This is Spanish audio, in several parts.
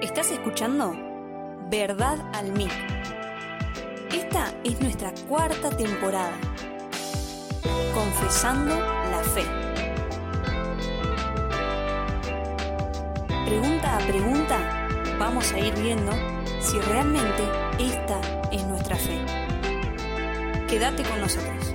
Estás escuchando Verdad al Mic. Esta es nuestra cuarta temporada. Confesando la fe. Pregunta a pregunta, vamos a ir viendo si realmente esta es nuestra fe. Quédate con nosotros.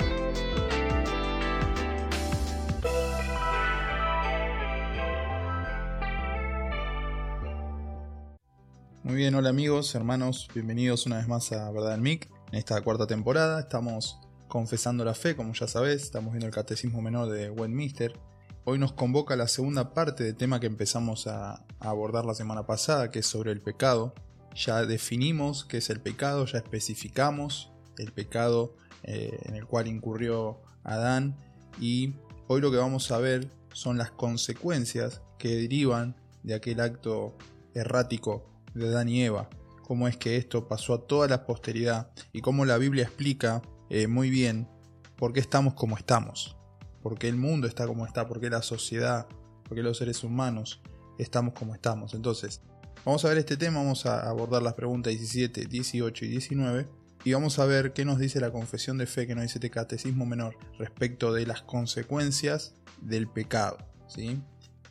Muy bien, hola amigos, hermanos, bienvenidos una vez más a Verdad en Mic. En esta cuarta temporada estamos confesando la fe, como ya sabés, estamos viendo el Catecismo Menor de Westminster. Hoy nos convoca la segunda parte del tema que empezamos a, abordar la semana pasada, que es sobre el pecado. Ya definimos qué es el pecado, ya especificamos el pecado eh, en el cual incurrió Adán y hoy lo que vamos a ver son las consecuencias que derivan de aquel acto errático de Adán y Eva, cómo es que esto pasó a toda la posteridad y cómo la Biblia explica eh, muy bien por qué estamos como estamos, por qué el mundo está como está, por qué la sociedad, por qué los seres humanos estamos como estamos. Entonces, vamos a ver este tema, vamos a abordar las preguntas 17, 18 y 19 y vamos a ver qué nos dice la confesión de fe que nos dice este catecismo menor respecto de las consecuencias del pecado. ¿sí?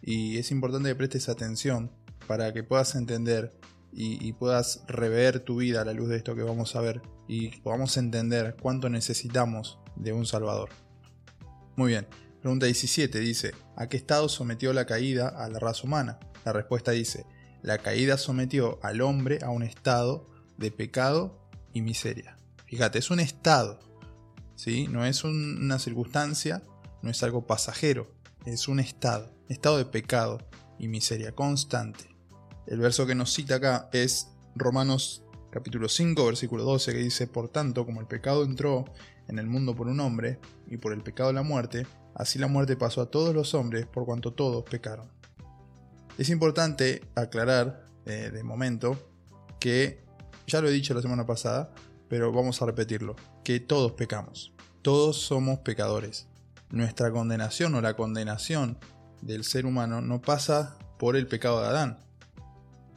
Y es importante que prestes atención para que puedas entender y, puedas rever tu vida a la luz de esto que vamos a ver y podamos entender cuánto necesitamos de un Salvador. Muy bien, pregunta 17 dice, ¿a qué estado sometió la caída a la raza humana? La respuesta dice, la caída sometió al hombre a un estado de pecado y miseria. Fíjate, es un estado, ¿sí? no es un, una circunstancia, no es algo pasajero, es un estado, estado de pecado y miseria constante. El verso que nos cita acá es Romanos capítulo 5, versículo 12, que dice, Por tanto, como el pecado entró en el mundo por un hombre, y por el pecado la muerte, así la muerte pasó a todos los hombres, por cuanto todos pecaron. Es importante aclarar eh, de momento que, ya lo he dicho la semana pasada, pero vamos a repetirlo, que todos pecamos, todos somos pecadores. Nuestra condenación o la condenación del ser humano no pasa por el pecado de Adán,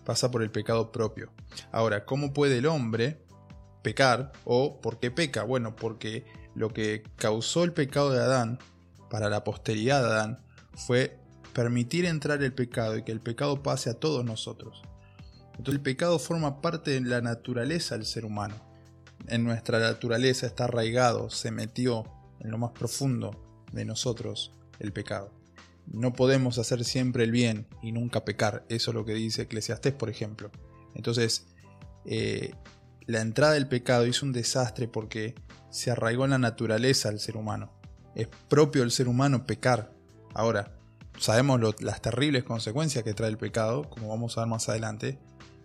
pasa por el pecado propio. Ahora, ¿cómo puede el hombre pecar o por qué peca? Bueno, porque lo que causó el pecado de Adán para la posteridad de Adán fue permitir entrar el pecado y que el pecado pase a todos nosotros. Entonces el pecado forma parte de la naturaleza del ser humano. En nuestra naturaleza está arraigado, se metió en lo más profundo de nosotros el pecado no podemos hacer siempre el bien y nunca pecar. Eso es lo que dice Eclesiastés, por ejemplo. Entonces, eh, la entrada del pecado hizo un desastre porque se arraigó en la naturaleza del ser humano. Es propio del ser humano pecar. Ahora, sabemos las terribles consecuencias que trae el pecado, como vamos a ver más adelante,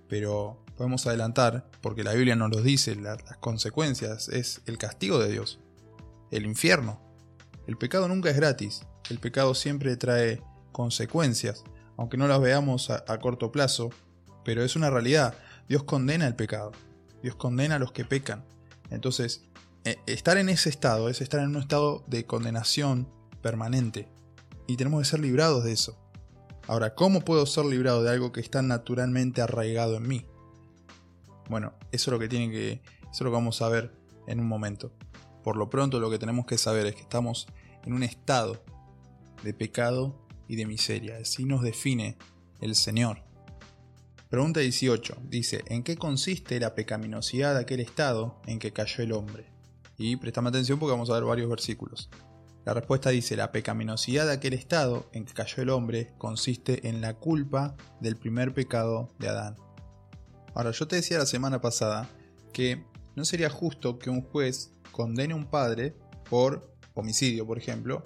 pero podemos adelantar, porque la Biblia nos lo dice, la, las consecuencias es el castigo de Dios, el infierno. El pecado nunca es gratis, el pecado siempre trae consecuencias, aunque no las veamos a, corto plazo, pero es una realidad. Dios condena el pecado, Dios condena a los que pecan. Entonces, eh, estar en ese estado es estar en un estado de condenación permanente, y tenemos que ser librados de eso. Ahora, ¿cómo puedo ser librado de algo que está naturalmente arraigado en mí? Bueno, eso es lo que tiene que, eso es lo que vamos a ver en un momento. Por lo pronto lo que tenemos que saber es que estamos en un estado de pecado y de miseria. Así nos define el Señor. Pregunta 18. Dice, ¿en qué consiste la pecaminosidad de aquel estado en que cayó el hombre? Y prestame atención porque vamos a ver varios versículos. La respuesta dice, la pecaminosidad de aquel estado en que cayó el hombre consiste en la culpa del primer pecado de Adán. Ahora, yo te decía la semana pasada que no sería justo que un juez condene a un padre por homicidio, por ejemplo,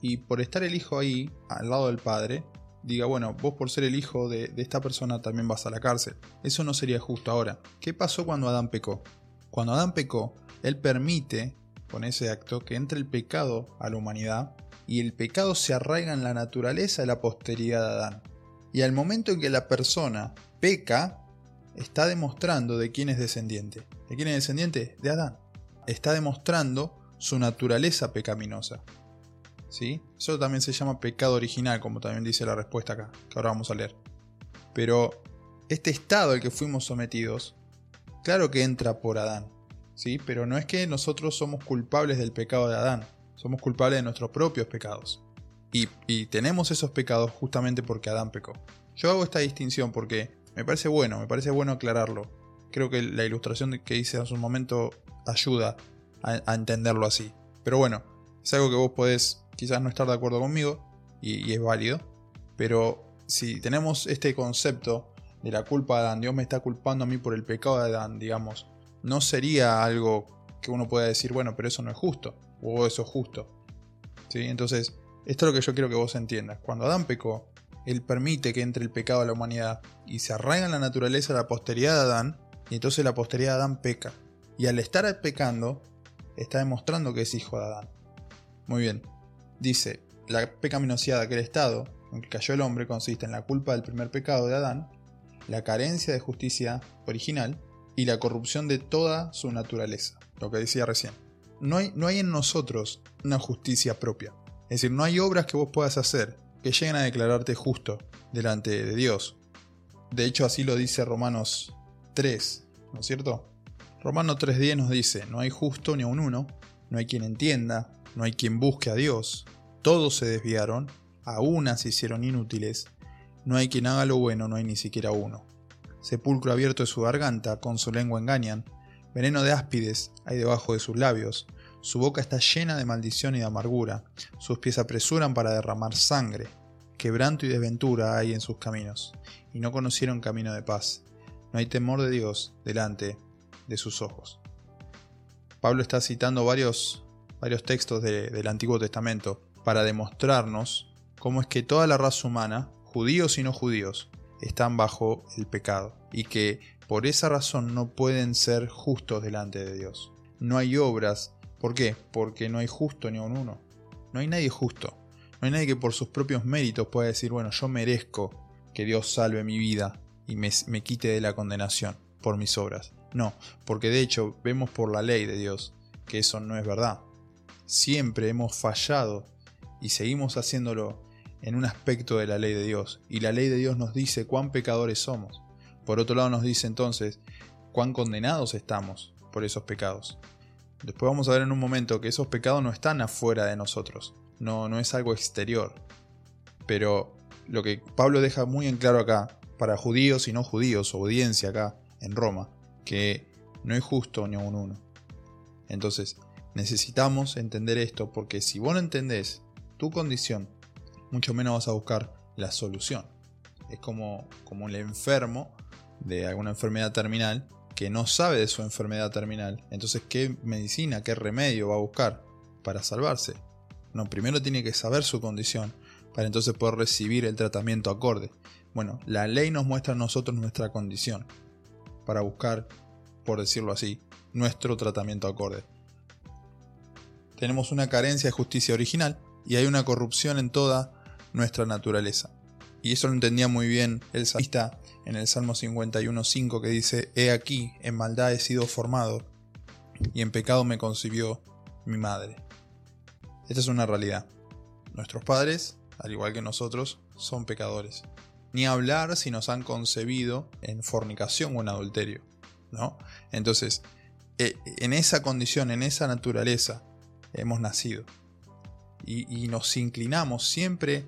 y por estar el hijo ahí, al lado del padre, diga, bueno, vos por ser el hijo de, de, esta persona también vas a la cárcel. Eso no sería justo ahora. ¿Qué pasó cuando Adán pecó? Cuando Adán pecó, él permite, con ese acto, que entre el pecado a la humanidad y el pecado se arraiga en la naturaleza de la posteridad de Adán. Y al momento en que la persona peca, está demostrando de quién es descendiente. ¿De quién es descendiente? De Adán. Está demostrando su naturaleza pecaminosa. ¿sí? Eso también se llama pecado original, como también dice la respuesta acá, que ahora vamos a leer. Pero este estado al que fuimos sometidos, claro que entra por Adán, ¿sí? Pero no es que nosotros somos culpables del pecado de Adán, somos culpables de nuestros propios pecados. Y, y tenemos esos pecados justamente porque Adán pecó. Yo hago esta distinción porque me parece bueno, me parece bueno aclararlo. Creo que la ilustración que hice hace un momento ayuda a, entenderlo así. Pero bueno, es algo que vos podés quizás no estar de acuerdo conmigo y, es válido. Pero si tenemos este concepto de la culpa de Adán, Dios me está culpando a mí por el pecado de Adán, digamos, no sería algo que uno pueda decir, bueno, pero eso no es justo, o eso es justo. ¿Sí? Entonces, esto es lo que yo quiero que vos entiendas. Cuando Adán pecó, él permite que entre el pecado a la humanidad y se arraiga en la naturaleza la posteridad de Adán, y entonces la posteridad de Adán peca. Y al estar pecando, está demostrando que es hijo de Adán. Muy bien. Dice, la pecaminosidad de aquel estado en que cayó el hombre consiste en la culpa del primer pecado de Adán, la carencia de justicia original y la corrupción de toda su naturaleza, lo que decía recién. No hay, no hay en nosotros una justicia propia. Es decir, no hay obras que vos puedas hacer que lleguen a declararte justo delante de Dios. De hecho, así lo dice Romanos 3, ¿no es cierto? Romano 3.10 nos dice, no hay justo ni aun uno, no hay quien entienda, no hay quien busque a Dios, todos se desviaron, a una se hicieron inútiles, no hay quien haga lo bueno, no hay ni siquiera uno. Sepulcro abierto de su garganta, con su lengua engañan, veneno de áspides hay debajo de sus labios, su boca está llena de maldición y de amargura, sus pies apresuran para derramar sangre, quebranto y desventura hay en sus caminos, y no conocieron camino de paz. No hay temor de Dios delante de sus ojos. Pablo está citando varios, varios textos del Antiguo Testamento para demostrarnos cómo es que toda la raza humana, judíos y no judíos, están bajo el pecado y que por esa razón no pueden ser justos delante de Dios. No hay obras. ¿Por qué? Porque no hay justo ni un uno. No hay nadie justo. No hay nadie que por sus propios méritos pueda decir, bueno, yo merezco que Dios salve mi vida y me, me quite de la condenación por mis obras. No, porque de hecho vemos por la ley de Dios que eso no es verdad. Siempre hemos fallado y seguimos haciéndolo en un aspecto de la ley de Dios. Y la ley de Dios nos dice cuán pecadores somos. Por otro lado nos dice entonces cuán condenados estamos por esos pecados. Después vamos a ver en un momento que esos pecados no están afuera de nosotros. No, no es algo exterior. Pero lo que Pablo deja muy en claro acá, para judíos y no judíos, audiencia acá en Roma, que no es justo ni un uno. Entonces, necesitamos entender esto porque si vos no entendés tu condición, mucho menos vas a buscar la solución. Es como, como el enfermo de alguna enfermedad terminal que no sabe de su enfermedad terminal. Entonces, ¿qué medicina, qué remedio va a buscar para salvarse? No, primero tiene que saber su condición para entonces poder recibir el tratamiento acorde. Bueno, la ley nos muestra a nosotros nuestra condición para buscar, por decirlo así, nuestro tratamiento acorde. Tenemos una carencia de justicia original y hay una corrupción en toda nuestra naturaleza. Y eso lo entendía muy bien el salmista en el Salmo 51.5 que dice, He aquí, en maldad he sido formado, y en pecado me concibió mi madre. Esta es una realidad. Nuestros padres, al igual que nosotros, son pecadores ni hablar si nos han concebido en fornicación o en adulterio. ¿no? Entonces, e, en esa condición, en esa naturaleza, hemos nacido. Y, nos inclinamos siempre,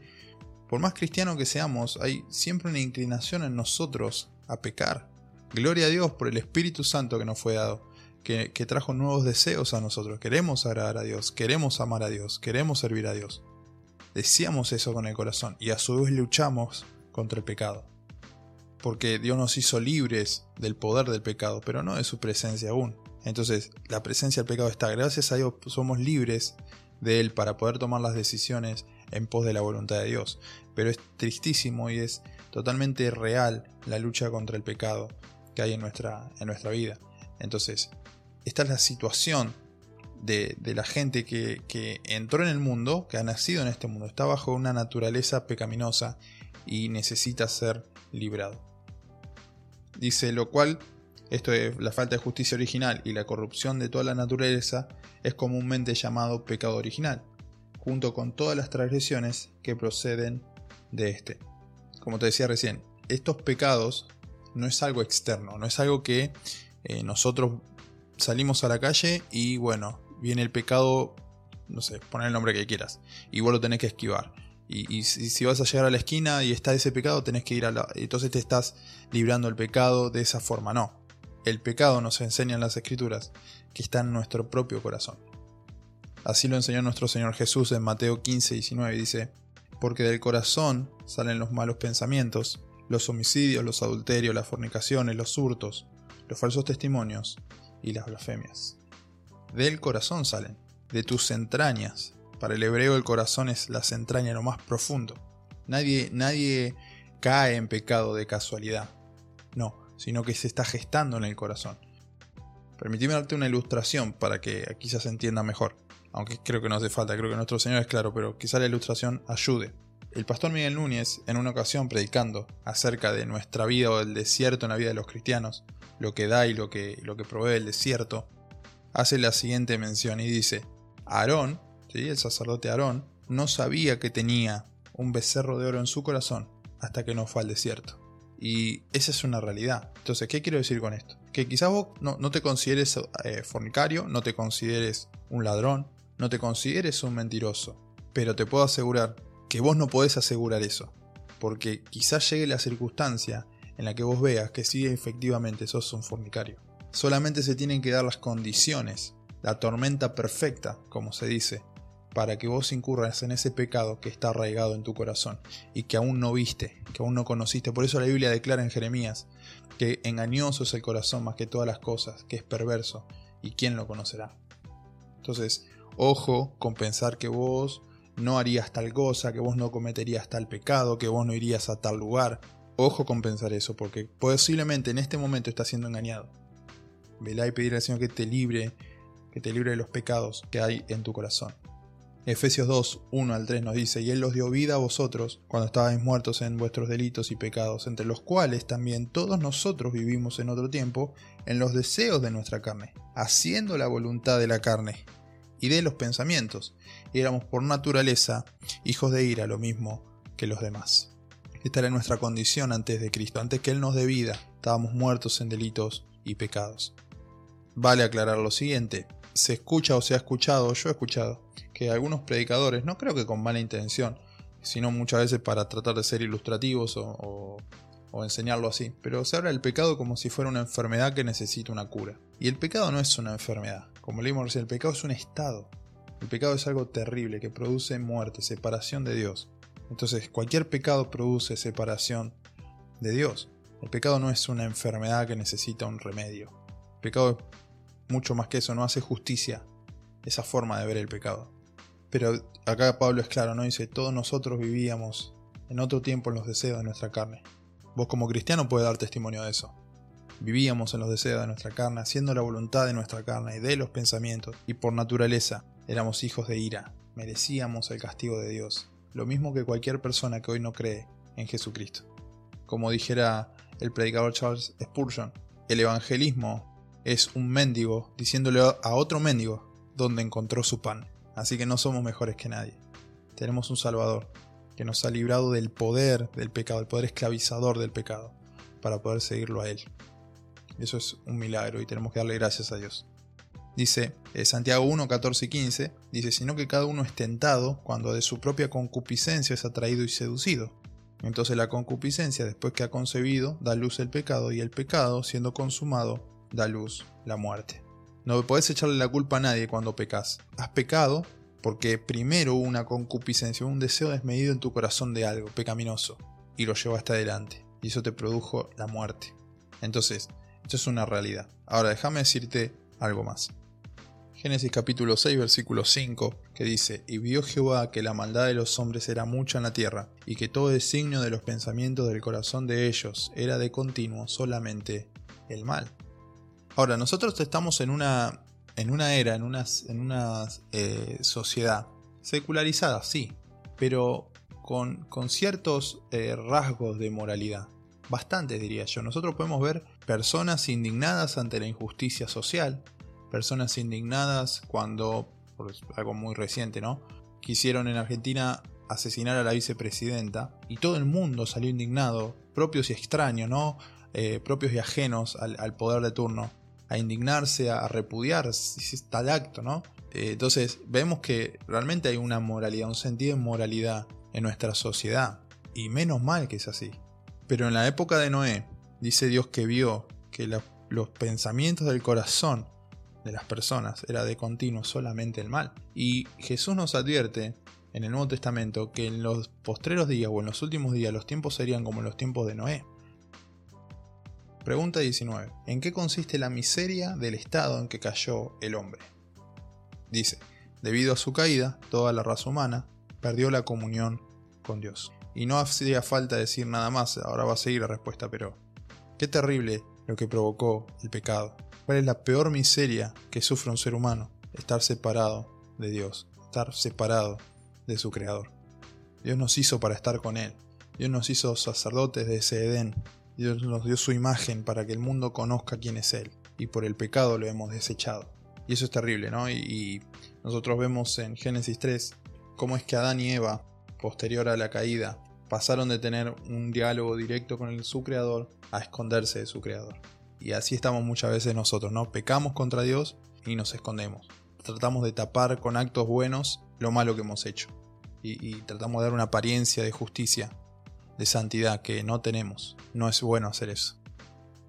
por más cristiano que seamos, hay siempre una inclinación en nosotros a pecar. Gloria a Dios por el Espíritu Santo que nos fue dado, que, que trajo nuevos deseos a nosotros. Queremos agradar a Dios, queremos amar a Dios, queremos servir a Dios. Deseamos eso con el corazón y a su vez luchamos contra el pecado. Porque Dios nos hizo libres del poder del pecado, pero no de su presencia aún. Entonces, la presencia del pecado está. Gracias a Dios somos libres de Él para poder tomar las decisiones en pos de la voluntad de Dios. Pero es tristísimo y es totalmente real la lucha contra el pecado que hay en nuestra, en nuestra vida. Entonces, esta es la situación de, la gente que, que, entró en el mundo, que ha nacido en este mundo, está bajo una naturaleza pecaminosa y necesita ser librado. Dice, lo cual, esto es la falta de justicia original y la corrupción de toda la naturaleza, es comúnmente llamado pecado original, junto con todas las transgresiones que proceden de este. Como te decía recién, estos pecados no es algo externo, no es algo que eh, nosotros salimos a la calle y bueno, viene el pecado, no sé, poner el nombre que quieras, y vos lo tenés que esquivar. Y, si, vas a llegar a la esquina y está ese pecado, tenés que ir a la... Entonces te estás librando el pecado de esa forma. No. El pecado nos enseña en las escrituras que está en nuestro propio corazón. Así lo enseñó nuestro Señor Jesús en Mateo 15, 19. Dice, porque del corazón salen los malos pensamientos, los homicidios, los adulterios, las fornicaciones, los hurtos, los falsos testimonios y las blasfemias. Del corazón salen, de tus entrañas. Para el hebreo el corazón es las entrañas, lo más profundo. Nadie, nadie cae en pecado de casualidad. No, sino que se está gestando en el corazón. Permitime darte una ilustración para que aquí ya se entienda mejor. Aunque creo que no hace falta, creo que nuestro Señor es claro, pero quizá la ilustración ayude. El pastor Miguel Núñez, en una ocasión predicando acerca de nuestra vida o del desierto en la vida de los cristianos, lo que da y lo que, lo que provee el desierto, hace la siguiente mención y dice, Aarón, el sacerdote Aarón, no sabía que tenía un becerro de oro en su corazón hasta que no fue al desierto. Y esa es una realidad. Entonces, ¿qué quiero decir con esto? Que quizás vos no, te consideres eh, fornicario, no te consideres un ladrón, no te consideres un mentiroso, pero te puedo asegurar que vos no podés asegurar eso, porque quizás llegue la circunstancia en la que vos veas que sí efectivamente sos un fornicario. Solamente se tienen que dar las condiciones, la tormenta perfecta, como se dice, para que vos incurras en ese pecado que está arraigado en tu corazón y que aún no viste, que aún no conociste. Por eso la Biblia declara en Jeremías que engañoso es el corazón más que todas las cosas, que es perverso, y quién lo conocerá. Entonces, ojo con pensar que vos no harías tal cosa, que vos no cometerías tal pecado, que vos no irías a tal lugar. Ojo con pensar eso, porque posiblemente en este momento estás siendo engañado. Velá y pedir al Señor que te libre, que te libre de los pecados que hay en tu corazón. Efesios 2, 1 al 3 nos dice, y Él los dio vida a vosotros cuando estabais muertos en vuestros delitos y pecados, entre los cuales también todos nosotros vivimos en otro tiempo en los deseos de nuestra carne, haciendo la voluntad de la carne y de los pensamientos, y éramos por naturaleza hijos de ira, lo mismo que los demás. Esta era nuestra condición antes de Cristo, antes que Él nos dé vida, estábamos muertos en delitos y pecados. Vale aclarar lo siguiente, se escucha o se ha escuchado, yo he escuchado, que algunos predicadores, no creo que con mala intención, sino muchas veces para tratar de ser ilustrativos o, enseñarlo así, pero se habla del pecado como si fuera una enfermedad que necesita una cura. Y el pecado no es una enfermedad, como leímos recién, el pecado es un estado. El pecado es algo terrible que produce muerte, separación de Dios. Entonces, cualquier pecado produce separación de Dios. El pecado no es una enfermedad que necesita un remedio. El pecado mucho más que eso, no hace justicia esa forma de ver el pecado. Pero acá Pablo es claro, ¿no? Dice, todos nosotros vivíamos en otro tiempo en los deseos de nuestra carne. Vos como cristiano puedes dar testimonio de eso. Vivíamos en los deseos de nuestra carne, haciendo la voluntad de nuestra carne y de los pensamientos, y por naturaleza éramos hijos de ira, merecíamos el castigo de Dios, lo mismo que cualquier persona que hoy no cree en Jesucristo. Como dijera el predicador Charles Spurgeon, el evangelismo es un mendigo diciéndole a otro mendigo dónde encontró su pan. Así que no somos mejores que nadie. Tenemos un Salvador que nos ha librado del poder del pecado, el poder esclavizador del pecado, para poder seguirlo a Él. Eso es un milagro y tenemos que darle gracias a Dios. Dice eh, Santiago 1, 14 y 15, dice, sino que cada uno es tentado cuando de su propia concupiscencia es atraído y seducido. Entonces la concupiscencia, después que ha concebido, da luz el pecado, y el pecado, siendo consumado, da luz la muerte. No podés echarle la culpa a nadie cuando pecas. Has pecado porque primero hubo una concupiscencia, un deseo desmedido en tu corazón de algo pecaminoso, y lo llevaste adelante, y eso te produjo la muerte. Entonces, esto es una realidad. Ahora déjame decirte algo más. Génesis capítulo 6 versículo 5 que dice, y vio Jehová que la maldad de los hombres era mucha en la tierra, y que todo designio de los pensamientos del corazón de ellos era de continuo solamente el mal. Ahora, nosotros estamos en una, en una era, en una, en una eh, sociedad secularizada, sí, pero con, con ciertos eh, rasgos de moralidad. Bastantes, diría yo. Nosotros podemos ver personas indignadas ante la injusticia social, personas indignadas cuando, por algo muy reciente, ¿no? Quisieron en Argentina asesinar a la vicepresidenta y todo el mundo salió indignado, propios y extraños, ¿no? eh, propios y ajenos al, poder de turno, a indignarse, a, repudiar tal acto, ¿no? Eh, entonces vemos que realmente hay una moralidad, un sentido de moralidad en nuestra sociedad, y menos mal que es así. Pero en la época de Noé, dice Dios que vio que los pensamientos del corazón de las personas era de continuo solamente el mal. Y Jesús nos advierte en el Nuevo Testamento que en los postreros días o en los últimos días los tiempos serían como los tiempos de Noé. Pregunta 19. ¿En qué consiste la miseria del estado en que cayó el hombre? Dice, debido a su caída, toda la raza humana perdió la comunión con Dios. Y no hacía falta decir nada más, ahora va a seguir la respuesta, pero qué terrible lo que provocó el pecado. ¿Cuál es la peor miseria que sufre un ser humano? Estar separado de Dios, estar separado de su Creador. Dios nos hizo para estar con Él. Dios nos hizo sacerdotes de ese Edén. Dios nos dio su imagen para que el mundo conozca quién es Él. Y por el pecado lo hemos desechado. Y eso es terrible, ¿no? Y, nosotros vemos en Génesis 3 cómo es que Adán y Eva, posterior a la caída, pasaron de tener un diálogo directo con su creador a esconderse de su creador. Y así estamos muchas veces nosotros, ¿no? Pecamos contra Dios y nos escondemos. Tratamos de tapar con actos buenos lo malo que hemos hecho. Y, tratamos de dar una apariencia de justicia, de santidad que no tenemos. No es bueno hacer eso.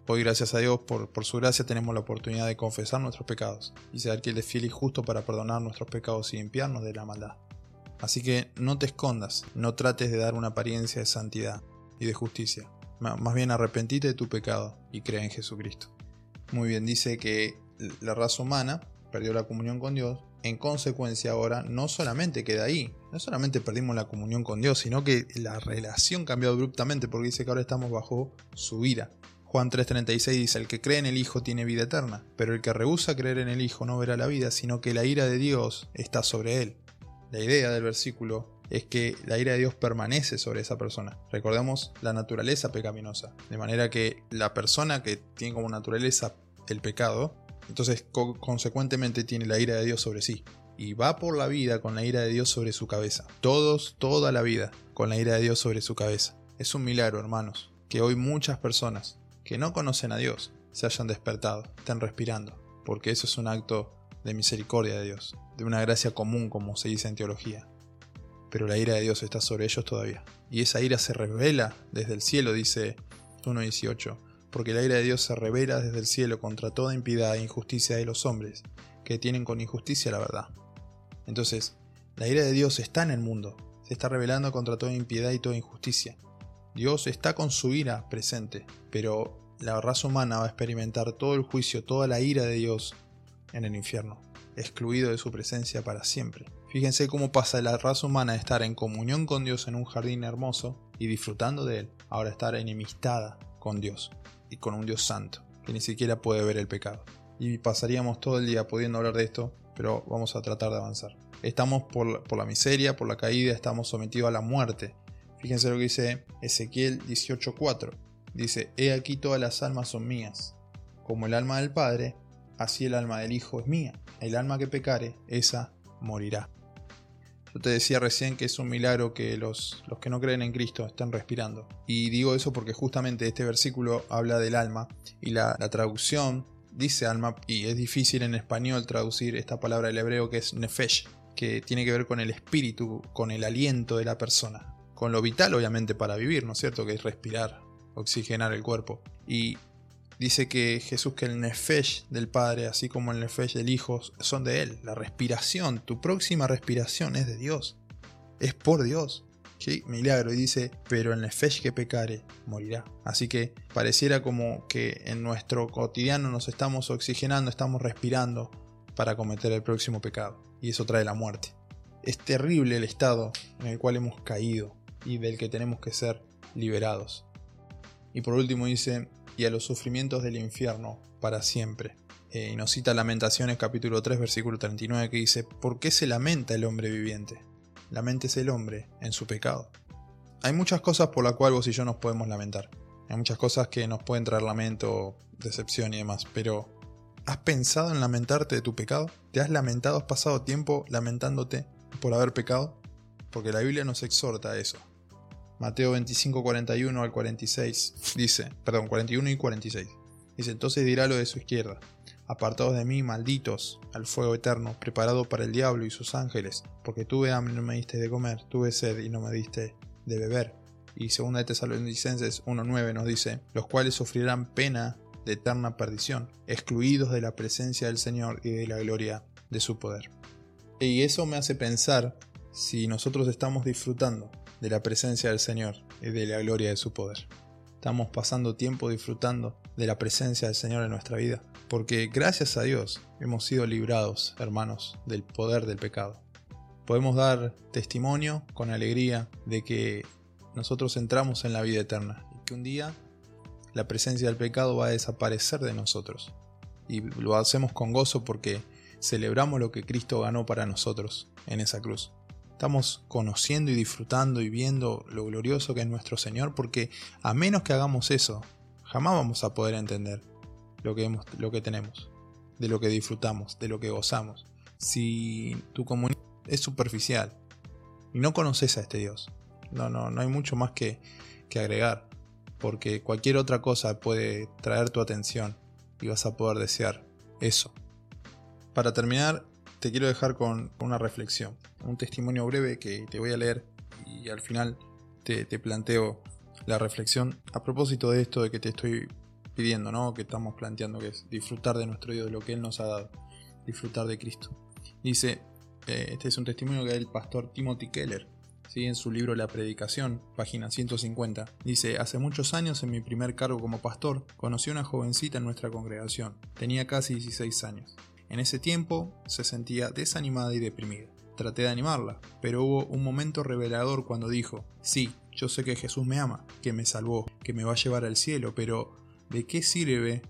Hoy, gracias a Dios, por, por, su gracia, tenemos la oportunidad de confesar nuestros pecados y saber que Él es fiel y justo para perdonar nuestros pecados y limpiarnos de la maldad. Así que no te escondas, no trates de dar una apariencia de santidad y de justicia. Más bien arrepentite de tu pecado y cree en Jesucristo. Muy bien, dice que la raza humana perdió la comunión con Dios. En consecuencia ahora no solamente queda ahí, no solamente perdimos la comunión con Dios, sino que la relación cambió abruptamente porque dice que ahora estamos bajo su ira. Juan 3:36 dice, el que cree en el Hijo tiene vida eterna, pero el que rehúsa creer en el Hijo no verá la vida, sino que la ira de Dios está sobre él. La idea del versículo es que la ira de Dios permanece sobre esa persona. Recordemos la naturaleza pecaminosa. De manera que la persona que tiene como naturaleza el pecado, entonces consecuentemente tiene la ira de Dios sobre sí. Y va por la vida con la ira de Dios sobre su cabeza. Todos, toda la vida, con la ira de Dios sobre su cabeza. Es un milagro, hermanos, que hoy muchas personas que no conocen a Dios se hayan despertado, estén respirando. Porque eso es un acto de misericordia de Dios, de una gracia común, como se dice en teología pero la ira de Dios está sobre ellos todavía. Y esa ira se revela desde el cielo, dice 1.18, porque la ira de Dios se revela desde el cielo contra toda impiedad e injusticia de los hombres, que tienen con injusticia la verdad. Entonces, la ira de Dios está en el mundo, se está revelando contra toda impiedad y toda injusticia. Dios está con su ira presente, pero la raza humana va a experimentar todo el juicio, toda la ira de Dios en el infierno, excluido de su presencia para siempre. Fíjense cómo pasa la raza humana de estar en comunión con Dios en un jardín hermoso y disfrutando de él, ahora estar enemistada con Dios y con un Dios santo, que ni siquiera puede ver el pecado. Y pasaríamos todo el día pudiendo hablar de esto, pero vamos a tratar de avanzar. Estamos por la, miseria, por la caída, estamos sometidos a la muerte. Fíjense lo que dice Ezequiel 18:4. Dice, He aquí todas las almas son mías. Como el alma del Padre, así el alma del Hijo es mía. El alma que pecare, esa morirá. Yo te decía recién que es un milagro que los, los, que no creen en Cristo estén respirando. Y digo eso porque justamente este versículo habla del alma y la, traducción dice alma y es difícil en español traducir esta palabra del hebreo que es nefesh, que tiene que ver con el espíritu, con el aliento de la persona. Con lo vital obviamente para vivir, ¿no es cierto? Que es respirar, oxigenar el cuerpo. Y dice que Jesús que el nefesh del Padre, así como el nefesh del Hijo, son de Él. La respiración, tu próxima respiración es de Dios. Es por Dios. ¿Sí? Milagro. Y dice, pero el nefesh que pecare, morirá. Así que pareciera como que en nuestro cotidiano nos estamos oxigenando, estamos respirando para cometer el próximo pecado. Y eso trae la muerte. Es terrible el estado en el cual hemos caído y del que tenemos que ser liberados. Y por último dice, y a los sufrimientos del infierno para siempre. Eh, y nos cita Lamentaciones capítulo 3 versículo 39 que dice, ¿por qué se lamenta el hombre viviente? Lamentes el hombre en su pecado. Hay muchas cosas por las cuales vos y yo nos podemos lamentar. Hay muchas cosas que nos pueden traer lamento, decepción y demás, pero ¿has pensado en lamentarte de tu pecado? ¿Te has lamentado, has pasado tiempo lamentándote por haber pecado? Porque la Biblia nos exhorta a eso. Mateo 25, 41 al 46 dice, perdón, 41 y 46. Dice, entonces dirá lo de su izquierda, apartados de mí, malditos, al fuego eterno, preparado para el diablo y sus ángeles, porque tuve hambre y no me diste de comer, tuve sed y no me diste de beber. Y segunda de Tesalonicenses 1.9 nos dice, los cuales sufrirán pena de eterna perdición, excluidos de la presencia del Señor y de la gloria de su poder. Y eso me hace pensar si nosotros estamos disfrutando de la presencia del Señor y de la gloria de su poder. Estamos pasando tiempo disfrutando de la presencia del Señor en nuestra vida, porque gracias a Dios hemos sido librados, hermanos, del poder del pecado. Podemos dar testimonio con alegría de que nosotros entramos en la vida eterna y que un día la presencia del pecado va a desaparecer de nosotros. Y lo hacemos con gozo porque celebramos lo que Cristo ganó para nosotros en esa cruz. Estamos conociendo y disfrutando y viendo lo glorioso que es nuestro Señor, porque a menos que hagamos eso, jamás vamos a poder entender lo que, lo que tenemos, de lo que disfrutamos, de lo que gozamos. Si tu comunidad es superficial y no conoces a este Dios, no, no, no hay mucho más que, que agregar, porque cualquier otra cosa puede traer tu atención y vas a poder desear eso. Para terminar, te quiero dejar con una reflexión, un testimonio breve que te voy a leer y al final te, planteo la reflexión a propósito de esto de que te estoy pidiendo, ¿no? que estamos planteando, que es disfrutar de nuestro Dios, de lo que Él nos ha dado, disfrutar de Cristo. Dice, eh, este es un testimonio que da el pastor Timothy Keller, ¿sí? en su libro La Predicación, página 150. Dice, hace muchos años en mi primer cargo como pastor, conocí a una jovencita en nuestra congregación, tenía casi 16 años. En ese tiempo se sentía desanimada y deprimida. Traté de animarla, pero hubo un momento revelador cuando dijo, sí, yo sé que Jesús me ama, que me salvó, que me va a llevar al cielo, pero ¿de qué sirve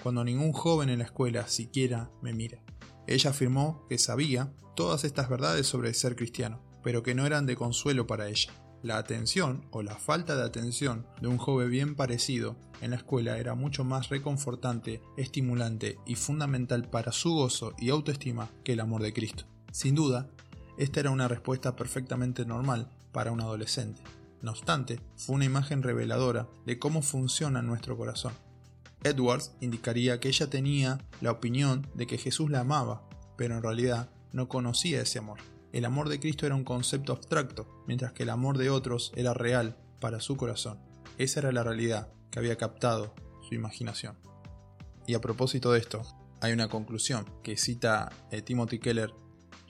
cuando ningún joven en la escuela siquiera me mira? Ella afirmó que sabía todas estas verdades sobre ser cristiano, pero que no eran de consuelo para ella. La atención o la falta de atención de un joven bien parecido en la escuela era mucho más reconfortante, estimulante y fundamental para su gozo y autoestima que el amor de Cristo. Sin duda, esta era una respuesta perfectamente normal para un adolescente. No obstante, fue una imagen reveladora de cómo funciona nuestro corazón. Edwards indicaría que ella tenía la opinión de que Jesús la amaba, pero en realidad no conocía ese amor. El amor de Cristo era un concepto abstracto, mientras que el amor de otros era real para su corazón. Esa era la realidad que había captado su imaginación. Y a propósito de esto, hay una conclusión que cita eh, Timothy Keller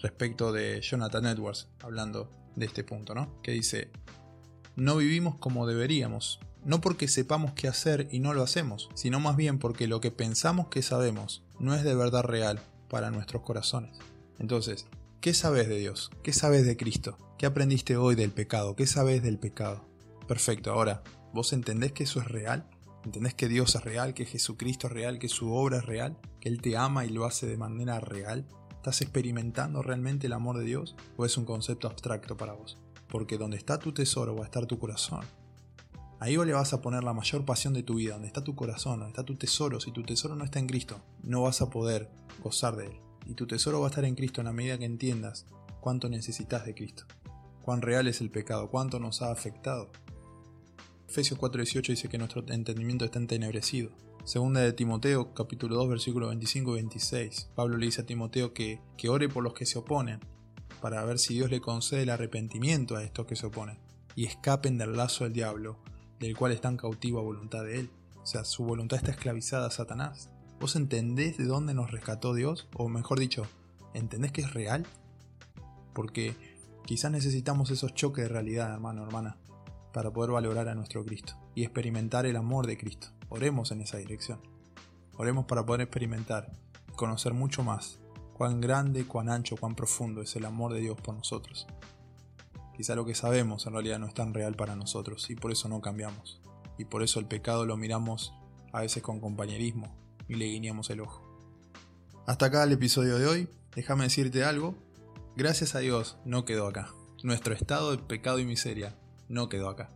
respecto de Jonathan Edwards, hablando de este punto, ¿no? Que dice, no vivimos como deberíamos, no porque sepamos qué hacer y no lo hacemos, sino más bien porque lo que pensamos que sabemos no es de verdad real para nuestros corazones. Entonces, ¿Qué sabes de Dios? ¿Qué sabes de Cristo? ¿Qué aprendiste hoy del pecado? ¿Qué sabes del pecado? Perfecto, ahora, ¿vos entendés que eso es real? ¿Entendés que Dios es real, que Jesucristo es real, que su obra es real, que Él te ama y lo hace de manera real? ¿Estás experimentando realmente el amor de Dios o es un concepto abstracto para vos? Porque donde está tu tesoro va a estar tu corazón. Ahí vos le vas a poner la mayor pasión de tu vida, donde está tu corazón, donde está tu tesoro. Si tu tesoro no está en Cristo, no vas a poder gozar de Él y tu tesoro va a estar en Cristo en la medida que entiendas cuánto necesitas de Cristo, cuán real es el pecado, cuánto nos ha afectado. Efesios 4:18 dice que nuestro entendimiento está entenebrecido. Segunda de Timoteo, capítulo 2, versículos 25 y 26. Pablo le dice a Timoteo que, que ore por los que se oponen, para ver si Dios le concede el arrepentimiento a estos que se oponen, y escapen del lazo del diablo, del cual están cautivos a voluntad de él. O sea, su voluntad está esclavizada a Satanás. ¿Vos entendés de dónde nos rescató Dios? O mejor dicho, ¿entendés que es real? Porque quizás necesitamos esos choques de realidad, hermano, hermana, para poder valorar a nuestro Cristo y experimentar el amor de Cristo. Oremos en esa dirección. Oremos para poder experimentar conocer mucho más cuán grande, cuán ancho, cuán profundo es el amor de Dios por nosotros. Quizá lo que sabemos en realidad no es tan real para nosotros y por eso no cambiamos. Y por eso el pecado lo miramos a veces con compañerismo, y le guiñamos el ojo. Hasta acá el episodio de hoy. Déjame decirte algo. Gracias a Dios no quedó acá. Nuestro estado de pecado y miseria no quedó acá.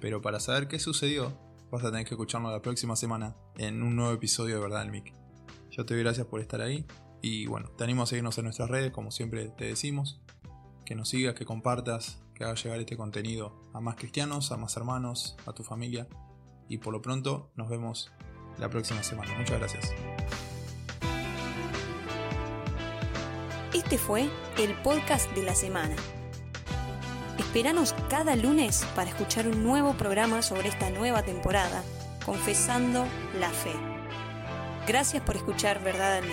Pero para saber qué sucedió, vas a tener que escucharnos la próxima semana en un nuevo episodio de Verdad el Mic. Yo te doy gracias por estar ahí y bueno, te animo a seguirnos en nuestras redes, como siempre te decimos. Que nos sigas, que compartas, que haga llegar este contenido a más cristianos, a más hermanos, a tu familia. Y por lo pronto nos vemos la próxima semana. Muchas gracias. Este fue el podcast de la semana. Esperanos cada lunes para escuchar un nuevo programa sobre esta nueva temporada, Confesando la Fe. Gracias por escuchar Verdad al